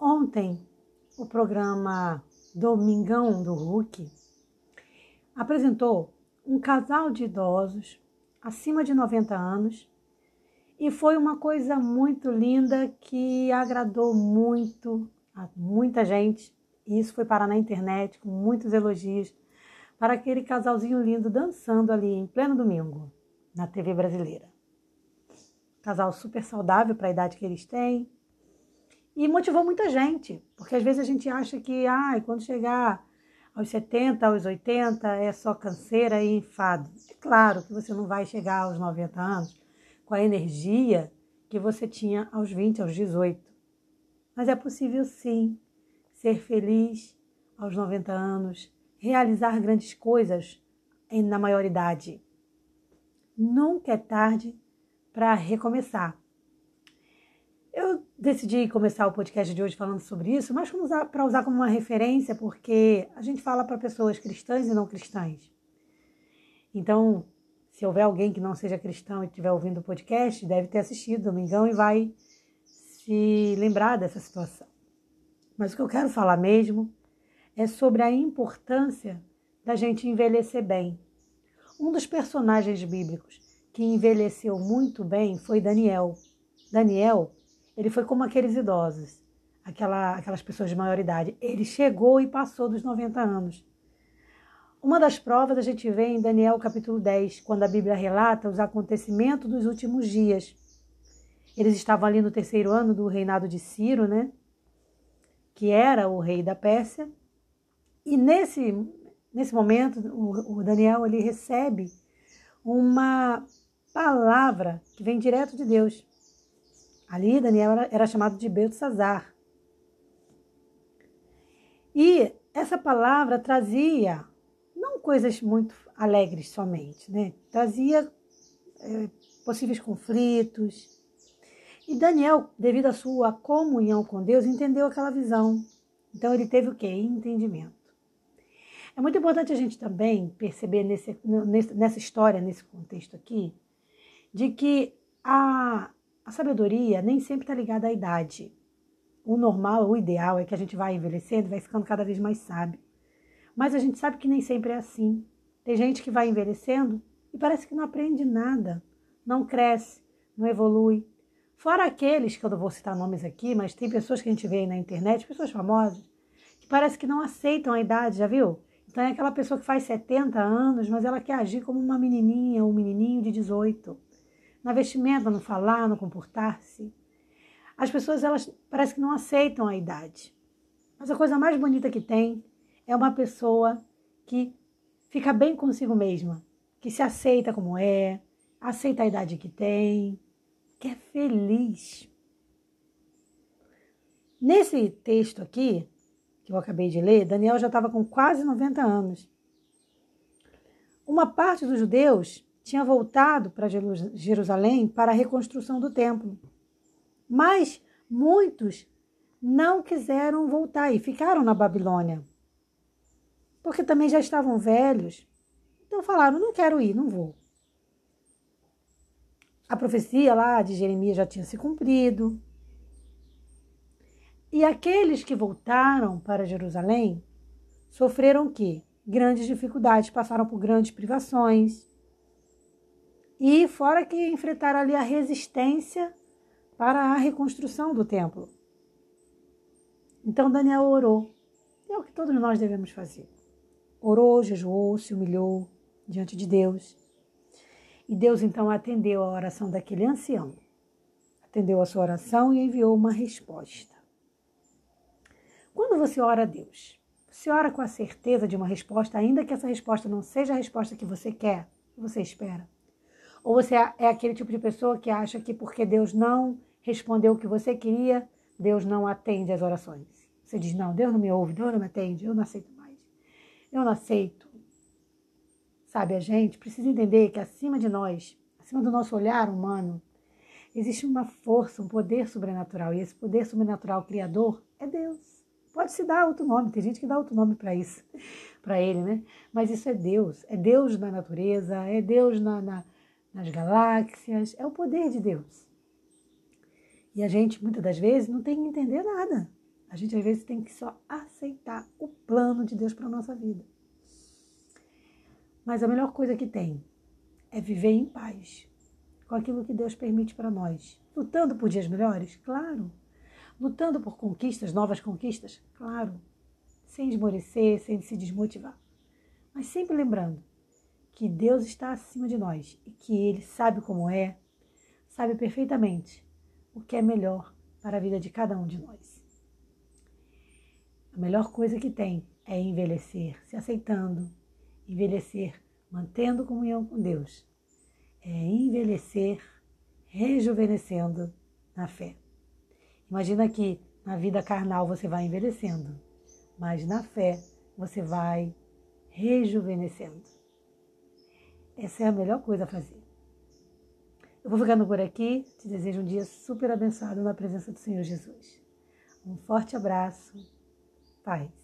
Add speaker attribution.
Speaker 1: Ontem, o programa Domingão do Hulk apresentou um casal de idosos acima de 90 anos e foi uma coisa muito linda que agradou muito a muita gente. Isso foi parar na internet com muitos elogios para aquele casalzinho lindo dançando ali em pleno domingo na TV brasileira. Casal super saudável para a idade que eles têm. E motivou muita gente, porque às vezes a gente acha que ah, quando chegar aos 70, aos 80 é só canseira e enfado. É claro que você não vai chegar aos 90 anos com a energia que você tinha aos 20, aos 18. Mas é possível sim ser feliz aos 90 anos, realizar grandes coisas na maioridade. Nunca é tarde para recomeçar. Decidi começar o podcast de hoje falando sobre isso, mas para usar como uma referência, porque a gente fala para pessoas cristãs e não cristãs. Então, se houver alguém que não seja cristão e estiver ouvindo o podcast, deve ter assistido Domingão e vai se lembrar dessa situação. Mas o que eu quero falar mesmo é sobre a importância da gente envelhecer bem. Um dos personagens bíblicos que envelheceu muito bem foi Daniel. Daniel ele foi como aqueles idosos, aquela, aquelas pessoas de maior idade. Ele chegou e passou dos 90 anos. Uma das provas a gente vê em Daniel capítulo 10, quando a Bíblia relata os acontecimentos dos últimos dias. Eles estavam ali no terceiro ano do reinado de Ciro, né? Que era o rei da Pérsia. E nesse, nesse momento, o, o Daniel ele recebe uma palavra que vem direto de Deus. Ali, Daniel era, chamado de Belsazar. E essa palavra trazia não coisas muito alegres somente, né? Trazia é, possíveis conflitos. E Daniel, devido à sua comunhão com Deus, entendeu aquela visão. Então ele teve o quê? Entendimento. É muito importante a gente também perceber nesse, nessa história, nesse contexto aqui, de que a, a sabedoria nem sempre está ligada à idade. O normal, o ideal é que a gente vai envelhecendo, vai ficando cada vez mais sábio. Mas a gente sabe que nem sempre é assim. Tem gente que vai envelhecendo e parece que não aprende nada, não cresce, não evolui. Fora aqueles, que eu não vou citar nomes aqui, mas tem pessoas que a gente vê aí na internet, pessoas famosas, que parece que não aceitam a idade, já viu? Então é aquela pessoa que faz 70 anos, mas ela quer agir como uma menininha ou um menininho de 18 na vestimenta, no falar, no comportar-se. As pessoas, elas parece que não aceitam a idade. Mas a coisa mais bonita que tem é uma pessoa que fica bem consigo mesma, que se aceita como é, aceita a idade que tem, que é feliz. Nesse texto aqui, que eu acabei de ler, Daniel já estava com quase 90 anos. Uma parte dos judeus tinha voltado para Jerusalém para a reconstrução do templo. Mas muitos não quiseram voltar e ficaram na Babilônia. Porque também já estavam velhos. Então falaram: não quero ir, não vou. A profecia lá de Jeremias já tinha se cumprido. E aqueles que voltaram para Jerusalém sofreram o quê? Grandes dificuldades, passaram por grandes privações. E fora que enfrentaram ali a resistência para a reconstrução do templo. Então Daniel orou. É o que todos nós devemos fazer. Orou, jejuou, se humilhou diante de Deus. E Deus então atendeu a oração daquele ancião. Atendeu a sua oração e enviou uma resposta. Quando você ora a Deus, você ora com a certeza de uma resposta, ainda que essa resposta não seja a resposta que você quer, que você espera. Ou você é aquele tipo de pessoa que acha que porque Deus não respondeu o que você queria, Deus não atende as orações. Você diz: Não, Deus não me ouve, Deus não me atende, eu não aceito mais. Eu não aceito. Sabe, a gente precisa entender que acima de nós, acima do nosso olhar humano, existe uma força, um poder sobrenatural. E esse poder sobrenatural criador é Deus. Pode se dar outro nome, tem gente que dá outro nome para isso, para ele, né? Mas isso é Deus. É Deus na natureza, é Deus na, na nas galáxias, é o poder de Deus. E a gente, muitas das vezes, não tem que entender nada. A gente às vezes tem que só aceitar o plano de Deus para a nossa vida. Mas a melhor coisa que tem é viver em paz com aquilo que Deus permite para nós. Lutando por dias melhores? Claro. Lutando por conquistas, novas conquistas? Claro. Sem esmorecer, sem se desmotivar. Mas sempre lembrando que Deus está acima de nós e que Ele sabe como é, sabe perfeitamente o que é melhor para a vida de cada um de nós. A melhor coisa que tem é envelhecer, se aceitando, envelhecer, mantendo comunhão com Deus. É envelhecer, rejuvenescendo na fé. Imagina que na vida carnal você vai envelhecendo, mas na fé você vai rejuvenescendo. Essa é a melhor coisa a fazer. Eu vou ficando por aqui. Te desejo um dia super abençoado na presença do Senhor Jesus. Um forte abraço. Paz.